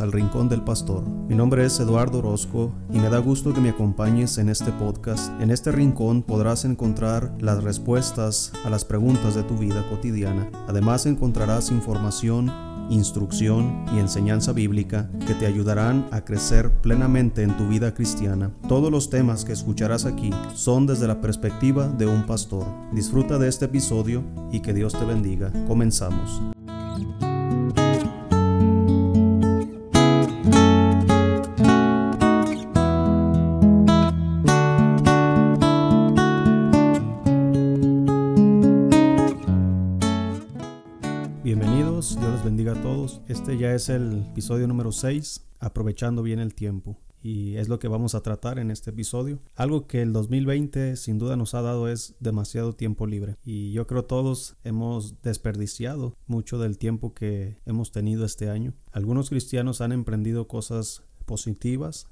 al Rincón del Pastor. Mi nombre es Eduardo Orozco y me da gusto que me acompañes en este podcast. En este rincón podrás encontrar las respuestas a las preguntas de tu vida cotidiana. Además encontrarás información instrucción y enseñanza bíblica que te ayudarán a crecer plenamente en tu vida cristiana. Todos los temas que escucharás aquí son desde la perspectiva de un pastor. Disfruta de este episodio y que Dios te bendiga. Comenzamos. Es el episodio número 6, aprovechando bien el tiempo. Y es lo que vamos a tratar en este episodio. Algo que el 2020 sin duda nos ha dado es demasiado tiempo libre. Y yo creo todos hemos desperdiciado mucho del tiempo que hemos tenido este año. Algunos cristianos han emprendido cosas positivas,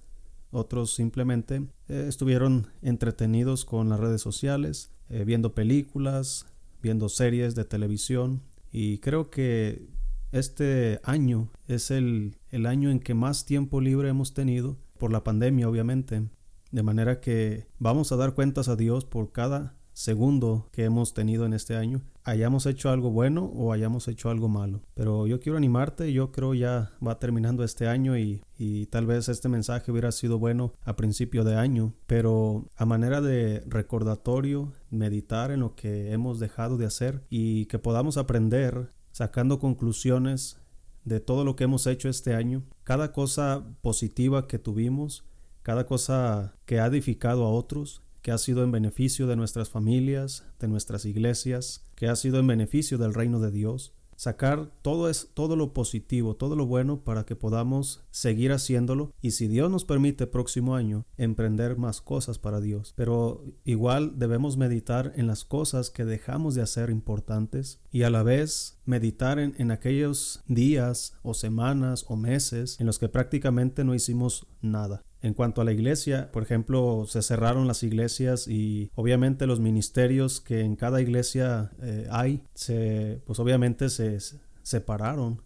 otros simplemente eh, estuvieron entretenidos con las redes sociales, eh, viendo películas, viendo series de televisión. Y creo que este año es el, año en que más tiempo libre hemos tenido por la pandemia, obviamente. De manera que vamos a dar cuentas a Dios por cada segundo que hemos tenido en este año, hayamos hecho algo bueno o hayamos hecho algo malo. Pero yo quiero animarte, yo creo ya va terminando este año y, y tal vez este mensaje hubiera sido bueno a principio de año, pero a manera de recordatorio, meditar en lo que hemos dejado de hacer y que podamos aprender sacando conclusiones de todo lo que hemos hecho este año, cada cosa positiva que tuvimos, cada cosa que ha edificado a otros, que ha sido en beneficio de nuestras familias, de nuestras iglesias, que ha sido en beneficio del reino de Dios, sacar todo es todo lo positivo, todo lo bueno para que podamos seguir haciéndolo y si Dios nos permite próximo año emprender más cosas para Dios. Pero igual debemos meditar en las cosas que dejamos de hacer importantes y a la vez meditar en, en aquellos días o semanas o meses en los que prácticamente no hicimos nada. En cuanto a la iglesia, por ejemplo, se cerraron las iglesias y obviamente los ministerios que en cada iglesia eh, hay, se, pues obviamente se separaron.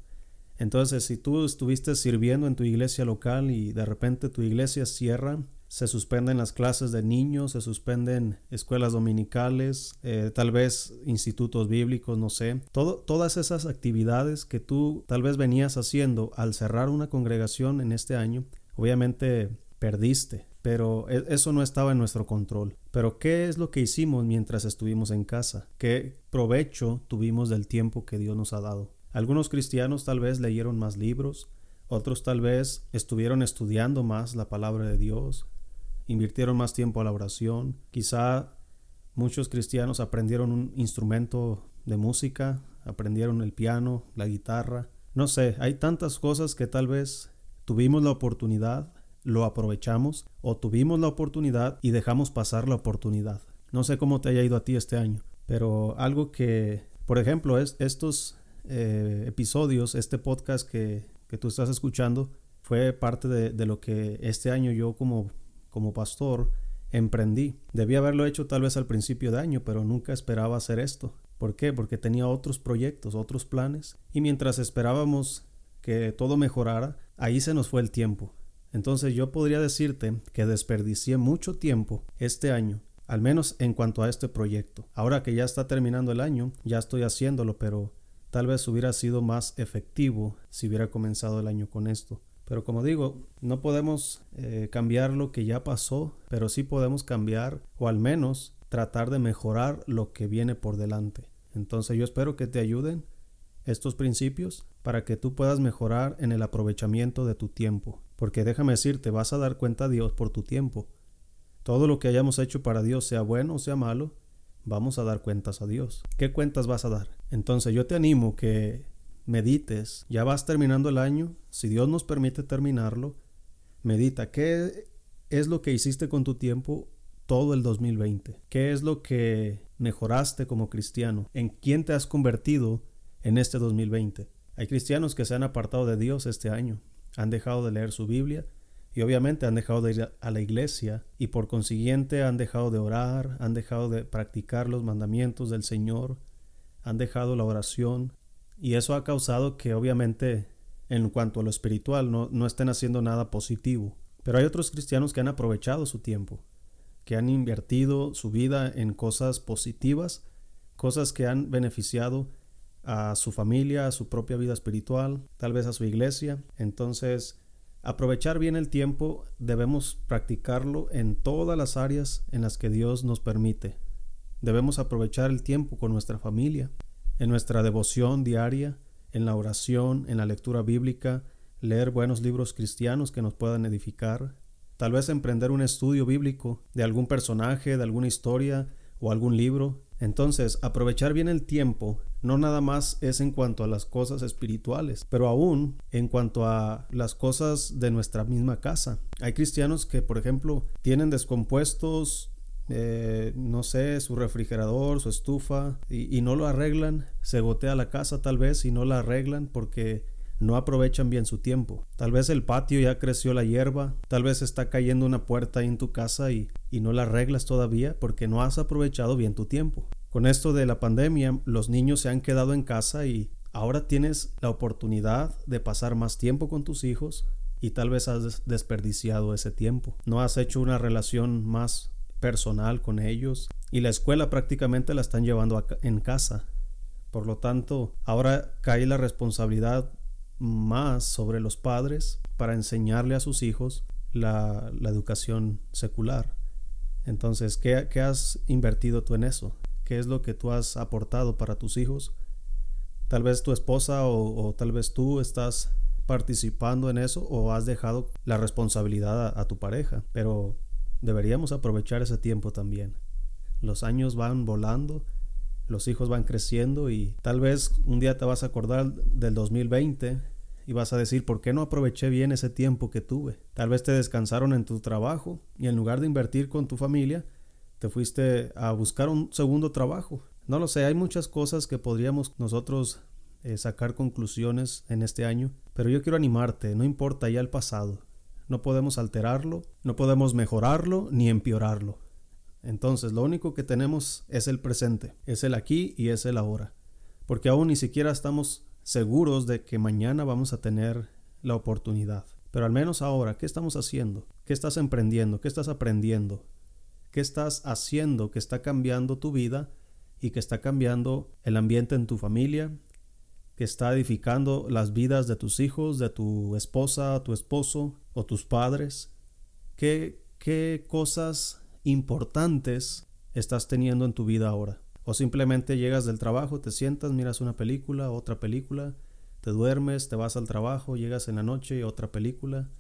Entonces, si tú estuviste sirviendo en tu iglesia local y de repente tu iglesia cierra, se suspenden las clases de niños, se suspenden escuelas dominicales, eh, tal vez institutos bíblicos, no sé. Todas esas actividades que tú tal vez venías haciendo al cerrar una congregación en este año, obviamente perdiste, pero e, eso no estaba en nuestro control. Pero ¿qué es lo que hicimos mientras estuvimos en casa? ¿Qué provecho tuvimos del tiempo que Dios nos ha dado? Algunos cristianos tal vez leyeron más libros, otros tal vez estuvieron estudiando más la palabra de Dios, invirtieron más tiempo a la oración, quizá muchos cristianos aprendieron un instrumento de música, aprendieron el piano, la guitarra, no sé, hay tantas cosas que tal vez Tuvimos la oportunidad, lo aprovechamos o tuvimos la oportunidad y dejamos pasar la oportunidad. No sé cómo te haya ido a ti este año, pero algo que, por ejemplo, es estos eh, episodios, este podcast que, que, tú estás escuchando, fue parte de, de, lo que este año yo como, como pastor emprendí. Debía haberlo hecho tal vez al principio de año, pero nunca esperaba hacer esto. ¿Por qué? Porque tenía otros proyectos, otros planes. Y mientras esperábamos que todo mejorara, ahí se nos fue el tiempo. Entonces yo podría decirte que desperdicié mucho tiempo este año, al menos en cuanto a este proyecto. Ahora que ya está terminando el año, ya estoy haciéndolo, pero tal vez hubiera sido más efectivo si hubiera comenzado el año con esto. Pero como digo, no podemos eh, cambiar lo que ya pasó, pero sí podemos cambiar o al menos tratar de mejorar lo que viene por delante. Entonces yo espero que te ayuden estos principios para que tú puedas mejorar en el aprovechamiento de tu tiempo. Porque déjame decirte, vas a dar cuenta a Dios por tu tiempo. Todo lo que hayamos hecho para Dios, sea bueno o sea malo, vamos a dar cuentas a Dios. ¿Qué cuentas vas a dar? Entonces yo te animo que medites, ya vas terminando el año, si Dios nos permite terminarlo, medita qué es lo que hiciste con tu tiempo todo el 2020, qué es lo que mejoraste como cristiano, en quién te has convertido en este 2020. Hay cristianos que se han apartado de Dios este año, han dejado de leer su Biblia y obviamente han dejado de ir a la iglesia y por consiguiente han dejado de orar, han dejado de practicar los mandamientos del Señor, han dejado la oración y eso ha causado que obviamente en cuanto a lo espiritual, no, no estén haciendo nada positivo. Pero hay otros cristianos que han aprovechado su tiempo, que han invertido su vida en cosas positivas, cosas que han beneficiado a su familia, a su propia vida espiritual, tal vez a su iglesia. Entonces, aprovechar bien el tiempo debemos practicarlo en todas las áreas en las que Dios nos permite. Debemos aprovechar el tiempo con nuestra familia, en nuestra devoción diaria, en la oración, en la lectura bíblica, leer buenos libros cristianos que nos puedan edificar, tal vez emprender un estudio bíblico de algún personaje, de alguna historia o algún libro. Entonces, aprovechar bien el tiempo no nada más es en cuanto a las cosas espirituales, pero aún en cuanto a las cosas de nuestra misma casa. Hay cristianos que, por ejemplo, tienen descompuestos eh, no sé, su refrigerador, su estufa, y, no lo arreglan, se gotea la casa tal vez y no la arreglan porque no aprovechan bien su tiempo. Tal vez el patio ya creció la hierba, tal vez está cayendo una puerta en tu casa y, y no la arreglas todavía porque no has aprovechado bien tu tiempo. Con esto de la pandemia, los niños se han quedado en casa y ahora tienes la oportunidad de pasar más tiempo con tus hijos y tal vez has desperdiciado ese tiempo. No has hecho una relación más personal con ellos y la escuela prácticamente la están llevando en casa. Por lo tanto, ahora cae la responsabilidad más sobre los padres para enseñarle a sus hijos la, educación secular. Entonces, ¿qué, ¿qué, has invertido tú en eso? ¿Qué es lo que tú has aportado para tus hijos? Tal vez tu esposa o, tal vez tú estás participando en eso o has dejado la responsabilidad a, a tu pareja. Pero Deberíamos aprovechar ese tiempo también. Los años van volando, los hijos van creciendo y tal vez un día te vas a acordar del 2020 y vas a decir, ¿por qué no aproveché bien ese tiempo que tuve? Tal vez te descansaron en tu trabajo y en lugar de invertir con tu familia, te fuiste a buscar un segundo trabajo. No lo sé, hay muchas cosas que podríamos nosotros eh, sacar conclusiones en este año, pero yo quiero animarte, no importa ya el pasado, no podemos alterarlo, no podemos mejorarlo ni empeorarlo. Entonces lo único que tenemos es el presente, es el aquí y es el ahora. Porque aún ni siquiera estamos seguros de que mañana vamos a tener la oportunidad. Pero al menos ahora, ¿qué estamos haciendo? ¿Qué estás emprendiendo? ¿Qué estás aprendiendo? ¿Qué estás haciendo que está cambiando tu vida y que está cambiando el ambiente en tu familia, que está edificando las vidas de tus hijos, de tu esposa, tu esposo o tus padres? ¿Qué, qué cosas importantes estás teniendo en tu vida ahora? O simplemente llegas del trabajo, te sientas, miras una película, otra película, te duermes, te vas al trabajo, llegas en la noche otra película.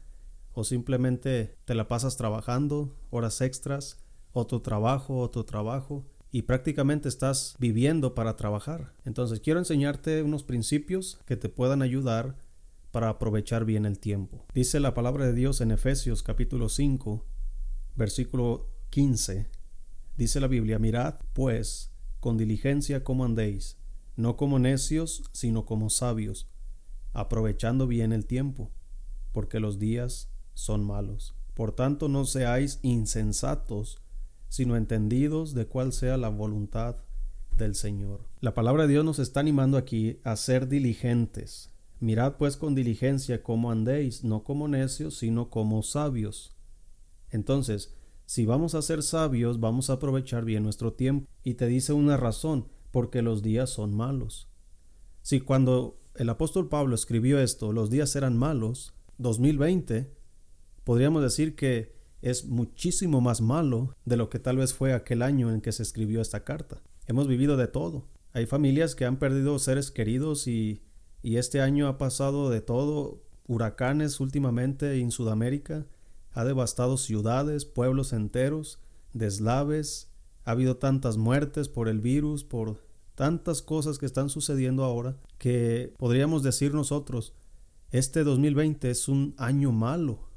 O simplemente te la pasas trabajando, horas extras, otro trabajo, otro trabajo y prácticamente estás viviendo para trabajar. Entonces quiero enseñarte unos principios que te puedan ayudar para aprovechar bien el tiempo. Dice la palabra de Dios en Efesios capítulo 5, versículo 15. Dice la Biblia, mirad pues con diligencia cómo andéis, no como necios, sino como sabios, aprovechando bien el tiempo, porque los días son malos. Por tanto, no seáis insensatos, sino entendidos de cuál sea la voluntad del Señor. La palabra de Dios nos está animando aquí a ser diligentes. Mirad pues con diligencia cómo andéis, no como necios, sino como sabios. Entonces, si vamos a ser sabios, vamos a aprovechar bien nuestro tiempo. Y te dice una razón, porque los días son malos. Si cuando el apóstol Pablo escribió esto, los días eran malos, 2020, podríamos decir que es muchísimo más malo de lo que tal vez fue aquel año en que se escribió esta carta. Hemos vivido de todo. Hay familias que han perdido seres queridos y, y este año ha pasado de todo. Huracanes últimamente en Sudamérica. Ha devastado ciudades, pueblos enteros, deslaves. Ha habido tantas muertes por el virus, por tantas cosas que están sucediendo ahora, que podríamos decir nosotros, este 2020 es un año malo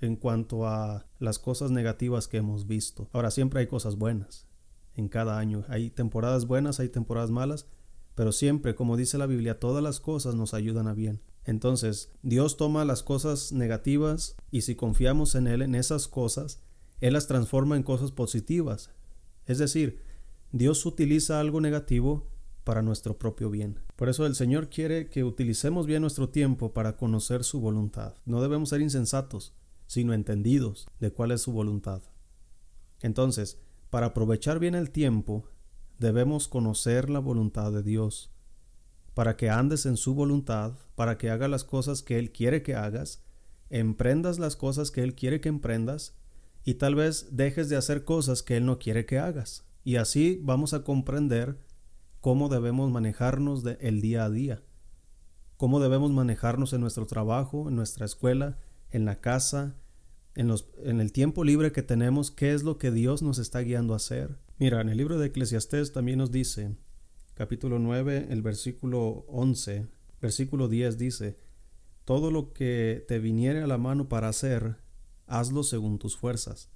en cuanto a las cosas negativas que hemos visto. Ahora siempre hay cosas buenas en cada año. Hay temporadas buenas, hay temporadas malas, pero siempre, como dice la Biblia, todas las cosas nos ayudan a bien. Entonces, Dios toma las cosas negativas y si confiamos en Él, en esas cosas, Él las transforma en cosas positivas. Es decir, Dios utiliza algo negativo para nuestro propio bien. Por eso el Señor quiere que utilicemos bien nuestro tiempo para conocer su voluntad. No debemos ser insensatos, sino entendidos de cuál es su voluntad. Entonces, para aprovechar bien el tiempo, debemos conocer la voluntad de Dios, para que andes en su voluntad, para que hagas las cosas que Él quiere que hagas, emprendas las cosas que Él quiere que emprendas, y tal vez dejes de hacer cosas que Él no quiere que hagas. Y así vamos a comprender cómo debemos manejarnos el día a día, cómo debemos manejarnos en nuestro trabajo, en nuestra escuela, en la casa, en, los, en el tiempo libre que tenemos, qué es lo que Dios nos está guiando a hacer. Mira, en el libro de Eclesiastés también nos dice, capítulo 9, el versículo 11, versículo 10 dice, todo lo que te viniere a la mano para hacer, hazlo según tus fuerzas,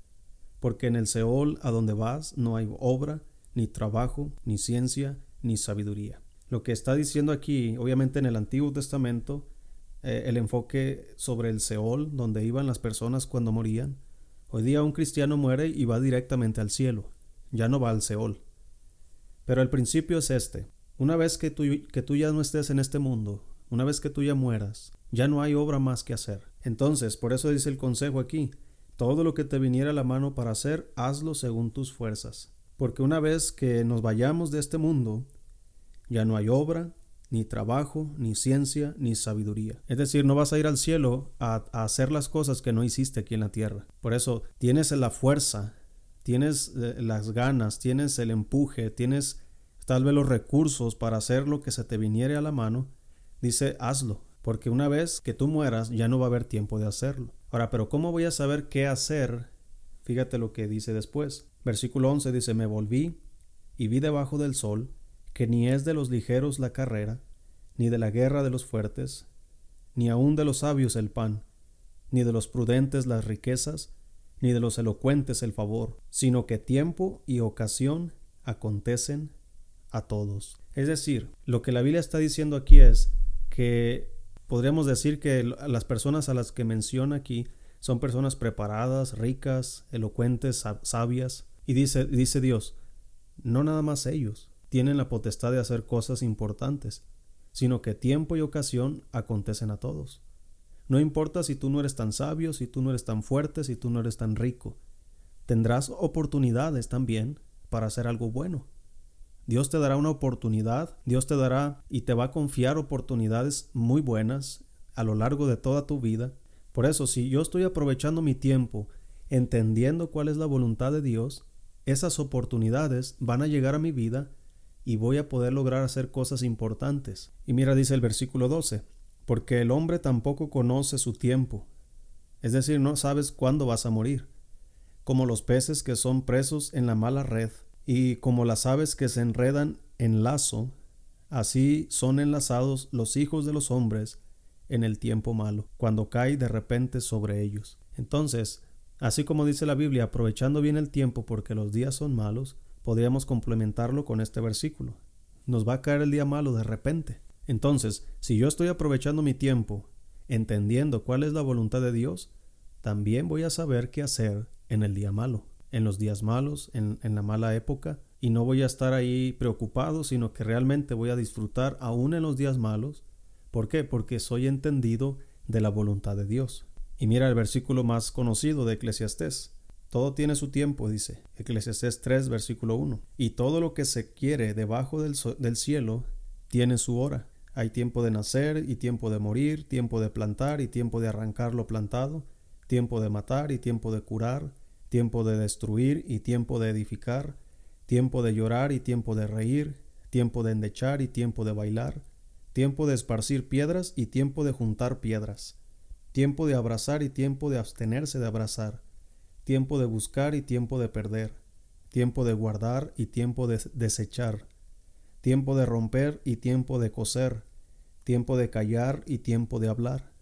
porque en el Seol a donde vas no hay obra, ni trabajo, ni ciencia, ni sabiduría. Lo que está diciendo aquí, obviamente en el Antiguo Testamento, eh, el enfoque sobre el Seol, donde iban las personas cuando morían. Hoy día un cristiano muere y va directamente al cielo, ya no va al Seol. Pero el principio es este. Una vez que tú, ya no estés en este mundo, una vez que tú ya mueras, ya no hay obra más que hacer. Entonces, por eso dice el consejo aquí, todo lo que te viniera a la mano para hacer, hazlo según tus fuerzas. Porque una vez que nos vayamos de este mundo, ya no hay obra, ni trabajo, ni ciencia, ni sabiduría. Es decir, no vas a ir al cielo a, hacer las cosas que no hiciste aquí en la tierra. Por eso tienes la fuerza, tienes eh, las ganas, tienes el empuje, tienes tal vez los recursos para hacer lo que se te viniere a la mano. Dice, hazlo, porque una vez que tú mueras ya no va a haber tiempo de hacerlo. Ahora, pero ¿cómo voy a saber qué hacer? Fíjate lo que dice después. Versículo 11 dice, me volví y vi debajo del sol que ni es de los ligeros la carrera, ni de la guerra de los fuertes, ni aun de los sabios el pan, ni de los prudentes las riquezas, ni de los elocuentes el favor, sino que tiempo y ocasión acontecen a todos. Es decir, lo que la Biblia está diciendo aquí es que podríamos decir que las personas a las que menciona aquí son personas preparadas, ricas, elocuentes, sabias. Y dice, dice Dios, no nada más ellos, tienen la potestad de hacer cosas importantes, sino que tiempo y ocasión acontecen a todos. No importa si tú no eres tan sabio, si tú no eres tan fuerte, si tú no eres tan rico, tendrás oportunidades también para hacer algo bueno. Dios te dará una oportunidad, Dios te dará y te va a confiar oportunidades muy buenas a lo largo de toda tu vida. Por eso, si yo estoy aprovechando mi tiempo, entendiendo cuál es la voluntad de Dios, esas oportunidades van a llegar a mi vida y voy a poder lograr hacer cosas importantes. Y mira, dice el versículo 12, porque el hombre tampoco conoce su tiempo, es decir, no sabes cuándo vas a morir, como los peces que son presos en la mala red, y como las aves que se enredan en lazo, así son enlazados los hijos de los hombres en el tiempo malo, cuando cae de repente sobre ellos. Entonces, así como dice la Biblia, aprovechando bien el tiempo porque los días son malos, podríamos complementarlo con este versículo. Nos va a caer el día malo de repente. Entonces, si yo estoy aprovechando mi tiempo, entendiendo cuál es la voluntad de Dios, también voy a saber qué hacer en el día malo, en los días malos, en, la mala época, y no voy a estar ahí preocupado, sino que realmente voy a disfrutar aún en los días malos. ¿Por qué? Porque soy entendido de la voluntad de Dios. Y mira el versículo más conocido de Eclesiastés. Todo tiene su tiempo, dice Eclesiastés 3, versículo 1. Y todo lo que se quiere debajo del, del cielo tiene su hora. Hay tiempo de nacer y tiempo de morir, tiempo de plantar y tiempo de arrancar lo plantado, tiempo de matar y tiempo de curar, tiempo de destruir y tiempo de edificar, tiempo de llorar y tiempo de reír, tiempo de endechar y tiempo de bailar, tiempo de esparcir piedras y tiempo de juntar piedras, tiempo de abrazar y tiempo de abstenerse de abrazar, tiempo de buscar y tiempo de perder, tiempo de guardar y tiempo de desechar, tiempo de romper y tiempo de coser, tiempo de callar y tiempo de hablar,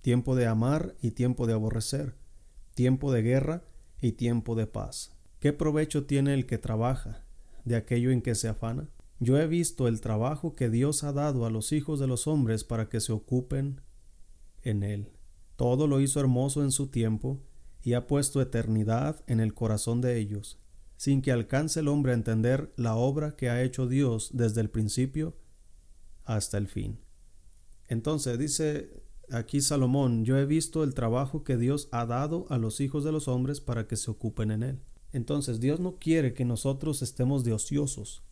tiempo de amar y tiempo de aborrecer, tiempo de guerra y tiempo de paz. ¿Qué provecho tiene el que trabaja de aquello en que se afana? Yo he visto el trabajo que Dios ha dado a los hijos de los hombres para que se ocupen en él. Todo lo hizo hermoso en su tiempo, y ha puesto eternidad en el corazón de ellos, sin que alcance el hombre a entender la obra que ha hecho Dios desde el principio hasta el fin. Entonces dice aquí Salomón, yo he visto el trabajo que Dios ha dado a los hijos de los hombres para que se ocupen en él. Entonces Dios no quiere que nosotros estemos de ociosos.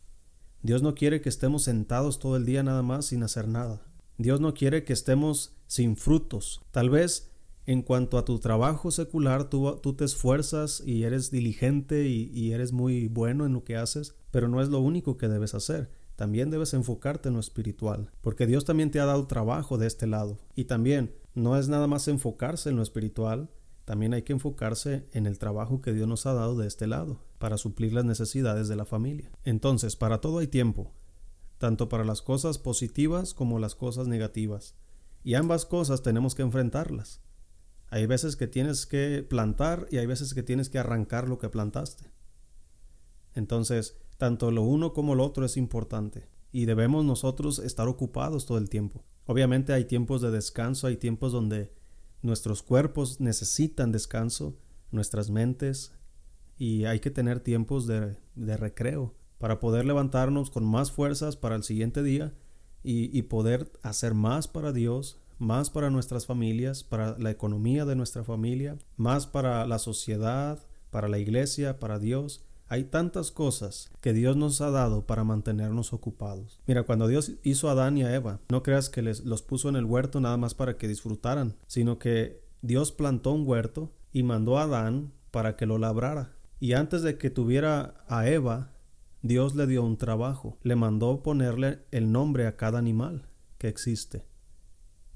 Dios no quiere que estemos sentados todo el día nada más sin hacer nada. Dios no quiere que estemos sin frutos. Tal vez en cuanto a tu trabajo secular, tú, te esfuerzas y eres diligente y, y eres muy bueno en lo que haces, pero no es lo único que debes hacer. También debes enfocarte en lo espiritual, porque Dios también te ha dado trabajo de este lado. Y también no es nada más enfocarse en lo espiritual, también hay que enfocarse en el trabajo que Dios nos ha dado de este lado, para suplir las necesidades de la familia. Entonces, para todo hay tiempo, tanto para las cosas positivas como las cosas negativas. Y ambas cosas tenemos que enfrentarlas. Hay veces que tienes que plantar y hay veces que tienes que arrancar lo que plantaste. Entonces, tanto lo uno como lo otro es importante y debemos nosotros estar ocupados todo el tiempo. Obviamente hay tiempos de descanso, hay tiempos donde nuestros cuerpos necesitan descanso, nuestras mentes, y hay que tener tiempos de, recreo para poder levantarnos con más fuerzas para el siguiente día y, poder hacer más para Dios, más para nuestras familias, para la economía de nuestra familia, más para la sociedad, para la iglesia, para Dios hay tantas cosas que Dios nos ha dado para mantenernos ocupados. Mira, cuando Dios hizo a Adán y a Eva, no creas que les, los puso en el huerto nada más para que disfrutaran, sino que Dios plantó un huerto y mandó a Adán para que lo labrara. Y antes de que tuviera a Eva, Dios le dio un trabajo. Le mandó ponerle el nombre a cada animal que existe.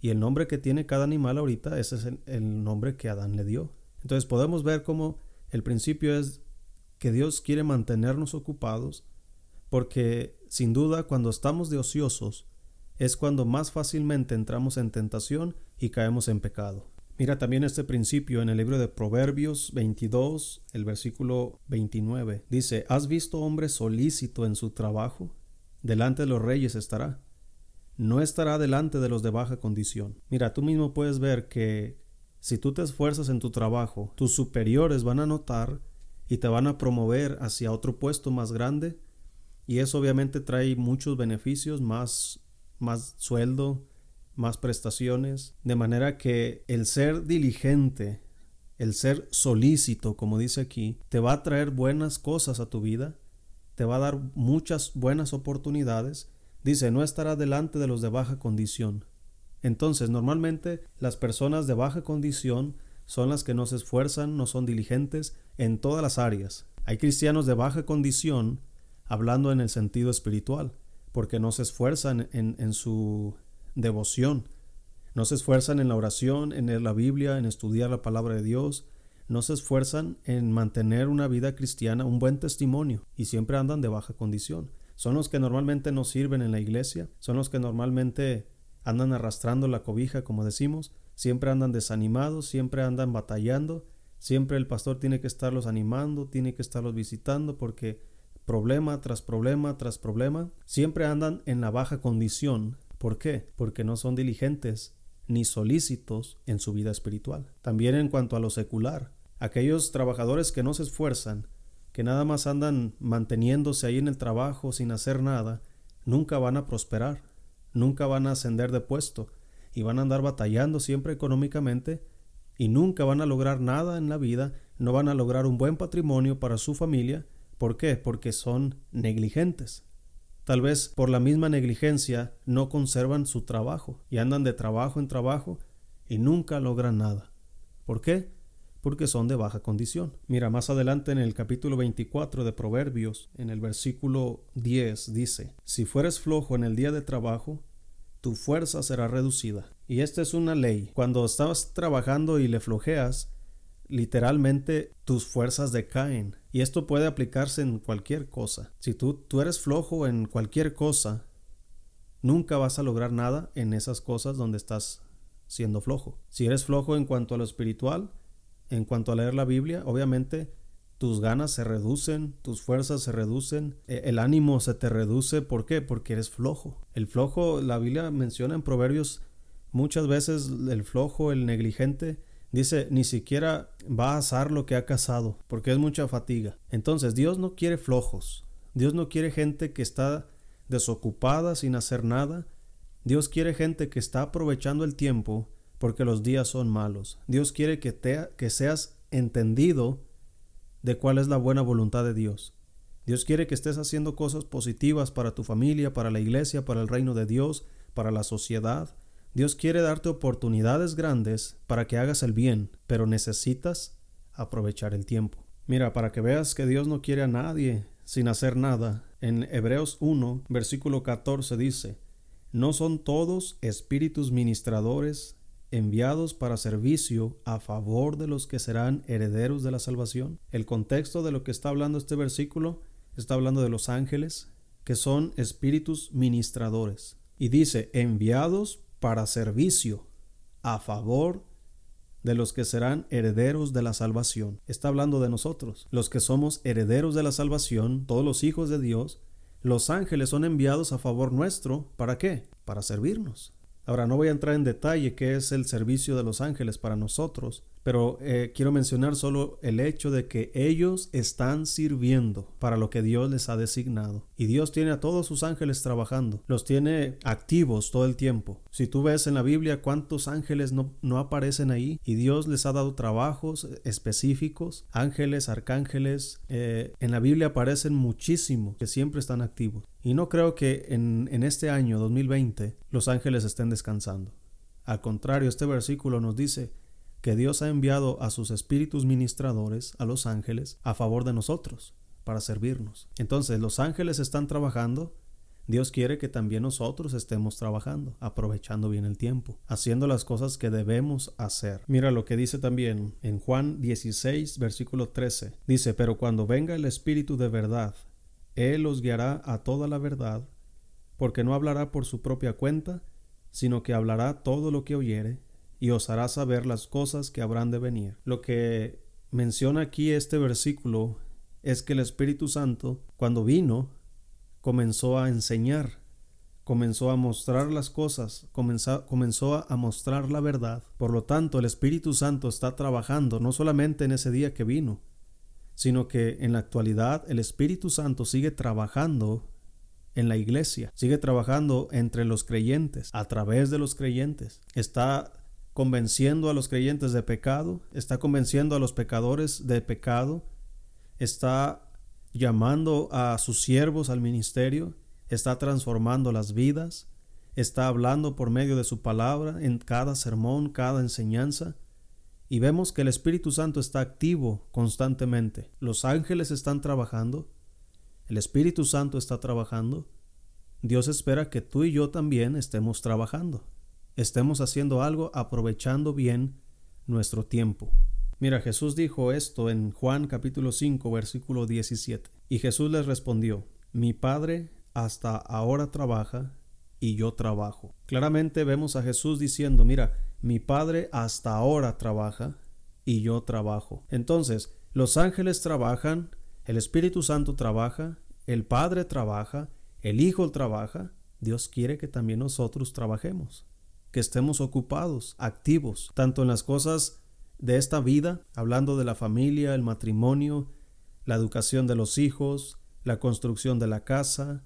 Y el nombre que tiene cada animal ahorita, ese es el, nombre que Adán le dio. Entonces podemos ver cómo el principio es que Dios quiere mantenernos ocupados, porque sin duda cuando estamos de ociosos es cuando más fácilmente entramos en tentación y caemos en pecado. Mira también este principio en el libro de Proverbios 22, el versículo 29. Dice, ¿has visto hombre solícito en su trabajo? Delante de los reyes estará. No estará delante de los de baja condición. Mira, tú mismo puedes ver que si tú te esfuerzas en tu trabajo, tus superiores van a notar y te van a promover hacia otro puesto más grande y eso obviamente trae muchos beneficios, más, más sueldo, más prestaciones, de manera que el ser diligente, el ser solícito, como dice aquí, te va a traer buenas cosas a tu vida, te va a dar muchas buenas oportunidades. Dice, no estará delante de los de baja condición. Entonces, normalmente las personas de baja condición son las que no se esfuerzan, no son diligentes en todas las áreas. Hay cristianos de baja condición hablando en el sentido espiritual, porque no se esfuerzan en, en su devoción, no se esfuerzan en la oración, en leer la Biblia, en estudiar la palabra de Dios, no se esfuerzan en mantener una vida cristiana, un buen testimonio, y siempre andan de baja condición. Son los que normalmente no sirven en la iglesia, son los que normalmente andan arrastrando la cobija, como decimos, siempre andan desanimados, siempre andan batallando, siempre el pastor tiene que estarlos animando, tiene que estarlos visitando porque problema tras problema tras problema, siempre andan en la baja condición. ¿Por qué? Porque no son diligentes ni solícitos en su vida espiritual. También en cuanto a lo secular, aquellos trabajadores que no se esfuerzan, que nada más andan manteniéndose ahí en el trabajo sin hacer nada, nunca van a prosperar, nunca van a ascender de puesto, y van a andar batallando siempre económicamente y nunca van a lograr nada en la vida, no van a lograr un buen patrimonio para su familia. ¿Por qué? Porque son negligentes. Tal vez por la misma negligencia no conservan su trabajo y andan de trabajo en trabajo y nunca logran nada. ¿Por qué? Porque son de baja condición. Mira, más adelante en el capítulo 24 de Proverbios, en el versículo 10, dice, Si fueres flojo en el día de trabajo, tu fuerza será reducida. Y esta es una ley. Cuando estás trabajando y le flojeas, literalmente tus fuerzas decaen. Y esto puede aplicarse en cualquier cosa. Si tú, tú eres flojo en cualquier cosa, nunca vas a lograr nada en esas cosas donde estás siendo flojo. Si eres flojo en cuanto a lo espiritual, en cuanto a leer la Biblia, obviamente tus ganas se reducen, tus fuerzas se reducen, e, el ánimo se te reduce. ¿Por qué? Porque eres flojo. El flojo, la Biblia menciona en Proverbios muchas veces el flojo, el negligente, Dice, ni siquiera va a asar lo que ha cazado, porque es mucha fatiga. Entonces, Dios no quiere flojos. Dios no quiere gente que está desocupada sin hacer nada. Dios quiere gente que está aprovechando el tiempo porque los días son malos. Dios quiere que, te, que seas entendido de cuál es la buena voluntad de Dios. Dios quiere que estés haciendo cosas positivas para tu familia, para la iglesia, para el reino de Dios, para la sociedad. Dios quiere darte oportunidades grandes para que hagas el bien, pero necesitas aprovechar el tiempo. Mira, para que veas que Dios no quiere a nadie sin hacer nada, en Hebreos 1, versículo 14 dice, ¿no son todos espíritus ministradores enviados para servicio a favor de los que serán herederos de la salvación? El contexto de lo que está hablando este versículo está hablando de los ángeles, que son espíritus ministradores. Y dice, enviados para servicio a favor de los que serán herederos de la salvación. Está hablando de nosotros, los que somos herederos de la salvación, todos los hijos de Dios. Los ángeles son enviados a favor nuestro. ¿Para qué? Para servirnos. Ahora no voy a entrar en detalle qué es el servicio de los ángeles para nosotros, pero eh, quiero mencionar solo el hecho de que ellos están sirviendo para lo que Dios les ha designado. Y Dios tiene a todos sus ángeles trabajando, los tiene activos todo el tiempo. Si tú ves en la Biblia cuántos ángeles no, no aparecen ahí y Dios les ha dado trabajos específicos, ángeles, arcángeles, eh, en la Biblia aparecen muchísimo que siempre están activos. Y no creo que en, en este año 2020 los ángeles estén descansando. Al contrario, este versículo nos dice que Dios ha enviado a sus espíritus ministradores, a los ángeles, a favor de nosotros, para servirnos. Entonces los ángeles están trabajando, Dios quiere que también nosotros estemos trabajando, aprovechando bien el tiempo, haciendo las cosas que debemos hacer. Mira lo que dice también en Juan 16, versículo 13. Dice, pero cuando venga el Espíritu de verdad, Él os guiará a toda la verdad, porque no hablará por su propia cuenta, sino que hablará todo lo que oyere y os hará saber las cosas que habrán de venir. Lo que menciona aquí este versículo es que el Espíritu Santo, cuando vino, comenzó a enseñar, comenzó a mostrar las cosas, comenzó, comenzó a mostrar la verdad. Por lo tanto, el Espíritu Santo está trabajando no solamente en ese día que vino, sino que en la actualidad el Espíritu Santo sigue trabajando en la iglesia, sigue trabajando entre los creyentes, a través de los creyentes. Está convenciendo a los creyentes de pecado, está convenciendo a los pecadores de pecado, está llamando a sus siervos al ministerio, está transformando las vidas, está hablando por medio de su palabra en cada sermón, cada enseñanza. Y vemos que el Espíritu Santo está activo constantemente. Los ángeles están trabajando, el Espíritu Santo está trabajando. Dios espera que tú y yo también estemos trabajando estemos haciendo algo aprovechando bien nuestro tiempo. Mira, Jesús dijo esto en Juan capítulo 5 versículo 17. Y Jesús les respondió, mi Padre hasta ahora trabaja y yo trabajo. Claramente vemos a Jesús diciendo, mira, mi Padre hasta ahora trabaja y yo trabajo. Entonces, los ángeles trabajan, el Espíritu Santo trabaja, el Padre trabaja, el Hijo trabaja, Dios quiere que también nosotros trabajemos que estemos ocupados, activos, tanto en las cosas de esta vida, hablando de la familia, el matrimonio, la educación de los hijos, la construcción de la casa,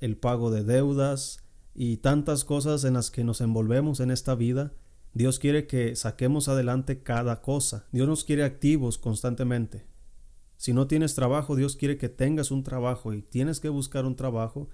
el pago de deudas y tantas cosas en las que nos envolvemos en esta vida. Dios quiere que saquemos adelante cada cosa. Dios nos quiere activos constantemente. Si no tienes trabajo, Dios quiere que tengas un trabajo y tienes que buscar un trabajo.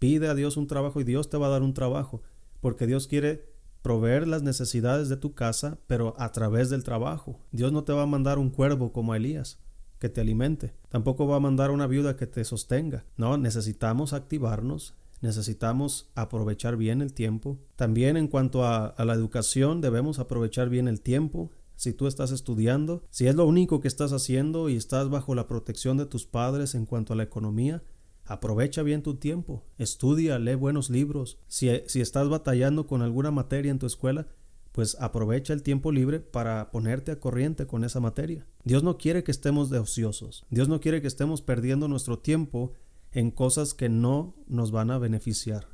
Pide a Dios un trabajo y Dios te va a dar un trabajo, porque Dios quiere proveer las necesidades de tu casa, pero a través del trabajo. Dios no te va a mandar un cuervo como Elías que te alimente. Tampoco va a mandar una viuda que te sostenga. No, necesitamos activarnos, necesitamos aprovechar bien el tiempo. También en cuanto a, a, la educación, debemos aprovechar bien el tiempo. Si tú estás estudiando, si es lo único que estás haciendo y estás bajo la protección de tus padres en cuanto a la economía, Aprovecha bien tu tiempo, estudia, lee buenos libros. Si, si, estás batallando con alguna materia en tu escuela, pues aprovecha el tiempo libre para ponerte a corriente con esa materia. Dios no quiere que estemos de ociosos. Dios no quiere que estemos perdiendo nuestro tiempo en cosas que no nos van a beneficiar.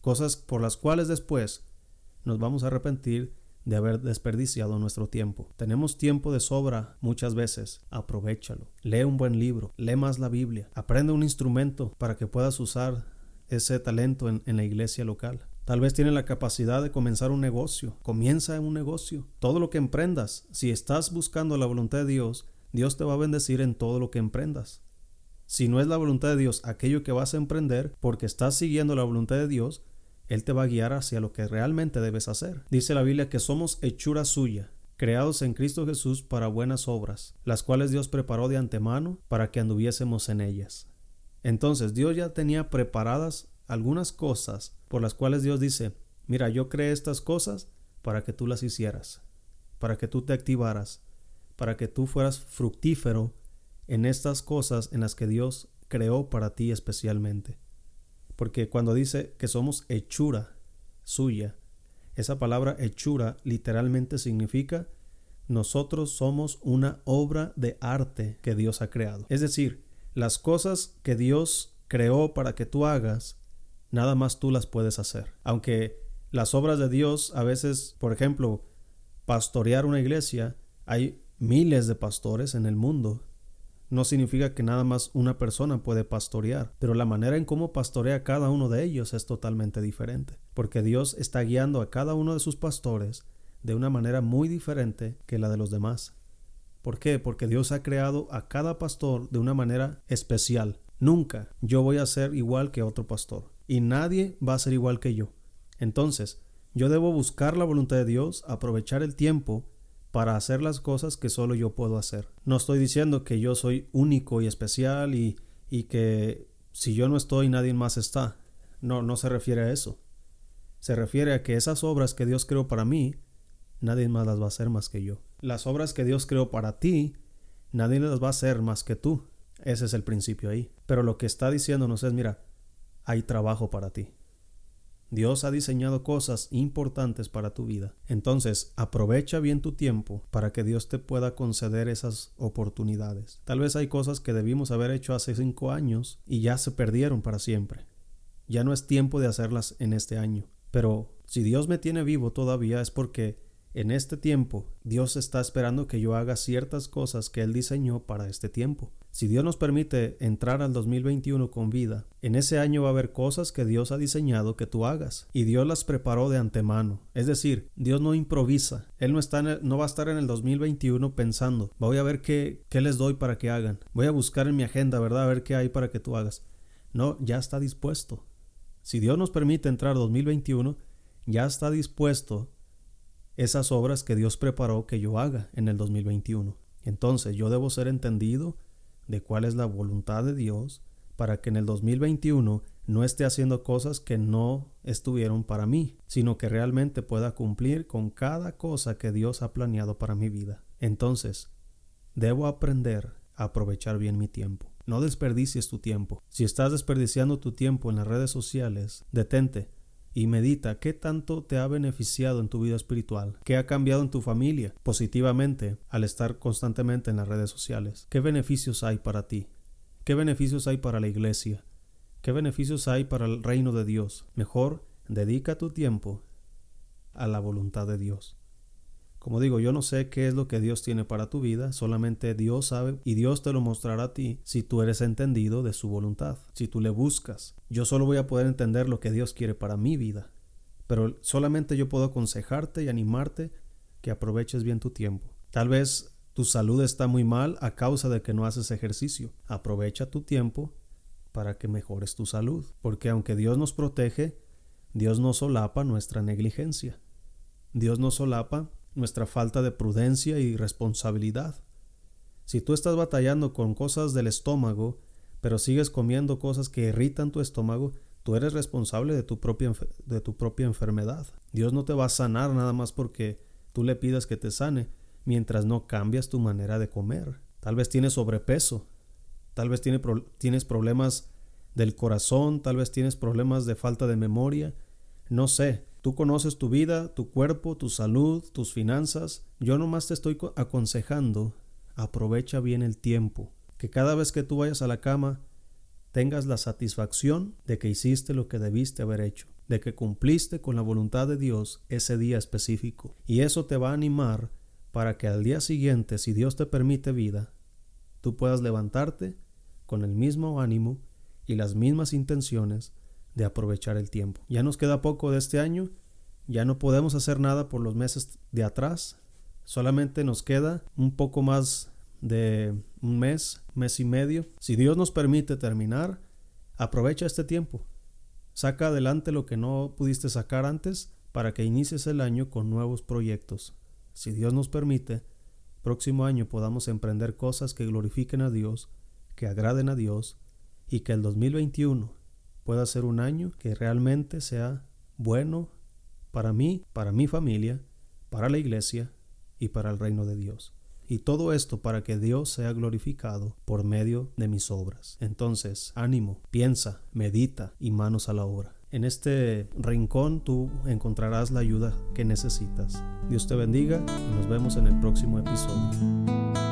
Cosas por las cuales después nos vamos a arrepentir de haber desperdiciado nuestro tiempo. Tenemos tiempo de sobra muchas veces, aprovechalo. Lee un buen libro, lee más la Biblia, aprende un instrumento para que puedas usar ese talento en, en la iglesia local. Tal vez tienes la capacidad de comenzar un negocio. Comienza un negocio. Todo lo que emprendas, si estás buscando la voluntad de Dios, Dios te va a bendecir en todo lo que emprendas. Si no es la voluntad de Dios aquello que vas a emprender, porque estás siguiendo la voluntad de Dios, Él te va a guiar hacia lo que realmente debes hacer. Dice la Biblia que somos hechura suya, creados en Cristo Jesús para buenas obras, las cuales Dios preparó de antemano para que anduviésemos en ellas. Entonces Dios ya tenía preparadas algunas cosas por las cuales Dios dice, mira, yo creé estas cosas para que tú las hicieras, para que tú te activaras, para que tú fueras fructífero en estas cosas en las que Dios creó para ti especialmente. Porque cuando dice que somos hechura suya, esa palabra hechura literalmente significa nosotros somos una obra de arte que Dios ha creado. Es decir, las cosas que Dios creó para que tú hagas nada más tú las puedes hacer. Aunque las obras de Dios a veces, por ejemplo, pastorear una iglesia, hay miles de pastores en el mundo. No significa que nada más una persona puede pastorear, pero la manera en cómo pastorea cada uno de ellos es totalmente diferente, porque Dios está guiando a cada uno de sus pastores de una manera muy diferente que la de los demás. ¿Por qué? Porque Dios ha creado a cada pastor de una manera especial. Nunca yo voy a ser igual que otro pastor y nadie va a ser igual que yo. Entonces, yo debo buscar la voluntad de Dios, aprovechar el tiempo para hacer las cosas que solo yo puedo hacer. No estoy diciendo que yo soy único y especial y, y que si yo no estoy nadie más está. No, no se refiere a eso. Se refiere a que esas obras que Dios creó para mí, nadie más las va a hacer más que yo. Las obras que Dios creó para ti, nadie las va a hacer más que tú. Ese es el principio ahí. Pero lo que está diciéndonos es, mira, hay trabajo para ti. Dios ha diseñado cosas importantes para tu vida. Entonces, aprovecha bien tu tiempo para que Dios te pueda conceder esas oportunidades. Tal vez hay cosas que debimos haber hecho hace cinco años y ya se perdieron para siempre. Ya no es tiempo de hacerlas en este año. Pero si Dios me tiene vivo todavía es porque en este tiempo Dios está esperando que yo haga ciertas cosas que Él diseñó para este tiempo. Si Dios nos permite entrar al 2021 con vida, en ese año va a haber cosas que Dios ha diseñado que tú hagas y Dios las preparó de antemano. Es decir, Dios no improvisa. Él no, está no va a estar en el 2021 pensando, voy a ver qué, qué les doy para que hagan. Voy a buscar en mi agenda, ¿verdad? A ver qué hay para que tú hagas. No, ya está dispuesto. Si Dios nos permite entrar 2021, ya está dispuesto esas obras que Dios preparó que yo haga en el 2021. Entonces yo debo ser entendido de cuál es la voluntad de Dios para que en el 2021 no esté haciendo cosas que no estuvieron para mí, sino que realmente pueda cumplir con cada cosa que Dios ha planeado para mi vida. Entonces, debo aprender a aprovechar bien mi tiempo. No desperdicies tu tiempo. Si estás desperdiciando tu tiempo en las redes sociales, detente y medita qué tanto te ha beneficiado en tu vida espiritual, qué ha cambiado en tu familia positivamente al estar constantemente en las redes sociales, qué beneficios hay para ti, qué beneficios hay para la iglesia, qué beneficios hay para el reino de Dios. Mejor dedica tu tiempo a la voluntad de Dios. Como digo, yo no sé qué es lo que Dios tiene para tu vida, solamente Dios sabe y Dios te lo mostrará a ti si tú eres entendido de su voluntad, si tú le buscas. Yo solo voy a poder entender lo que Dios quiere para mi vida, pero solamente yo puedo aconsejarte y animarte que aproveches bien tu tiempo. Tal vez tu salud está muy mal a causa de que no haces ejercicio. Aprovecha tu tiempo para que mejores tu salud, porque aunque Dios nos protege, Dios no solapa nuestra negligencia. Dios no solapa nuestra falta de prudencia y responsabilidad. Si tú estás batallando con cosas del estómago, pero sigues comiendo cosas que irritan tu estómago, tú eres responsable de tu propia, de tu propia enfermedad. Dios no te va a sanar nada más porque tú le pidas que te sane, mientras no cambias tu manera de comer. Tal vez tienes sobrepeso, tal vez tienes problemas del corazón, tal vez tienes problemas de falta de memoria, no sé, Tú conoces tu vida, tu cuerpo, tu salud, tus finanzas. Yo nomás te estoy aconsejando, aprovecha bien el tiempo. Que cada vez que tú vayas a la cama tengas la satisfacción de que hiciste lo que debiste haber hecho. de que cumpliste con la voluntad de Dios ese día específico. Y eso te va a animar para que al día siguiente, si Dios te permite vida, tú puedas levantarte con el mismo ánimo y las mismas intenciones de aprovechar el tiempo. Ya nos queda poco de este año, ya no podemos hacer nada por los meses de atrás, solamente nos queda un poco más de un mes, mes y medio. Si Dios nos permite terminar, aprovecha este tiempo. Saca adelante lo que no pudiste sacar antes para que inicies el año con nuevos proyectos. Si Dios nos permite, próximo año podamos emprender cosas que glorifiquen a Dios, que agraden a Dios y que el 2021 pueda ser un año que realmente sea bueno para mí, para mi familia, para la iglesia y para el reino de Dios. Y todo esto para que Dios sea glorificado por medio de mis obras. Entonces, ánimo, piensa, medita y manos a la obra. En este rincón tú encontrarás la ayuda que necesitas. Dios te bendiga y nos vemos en el próximo episodio.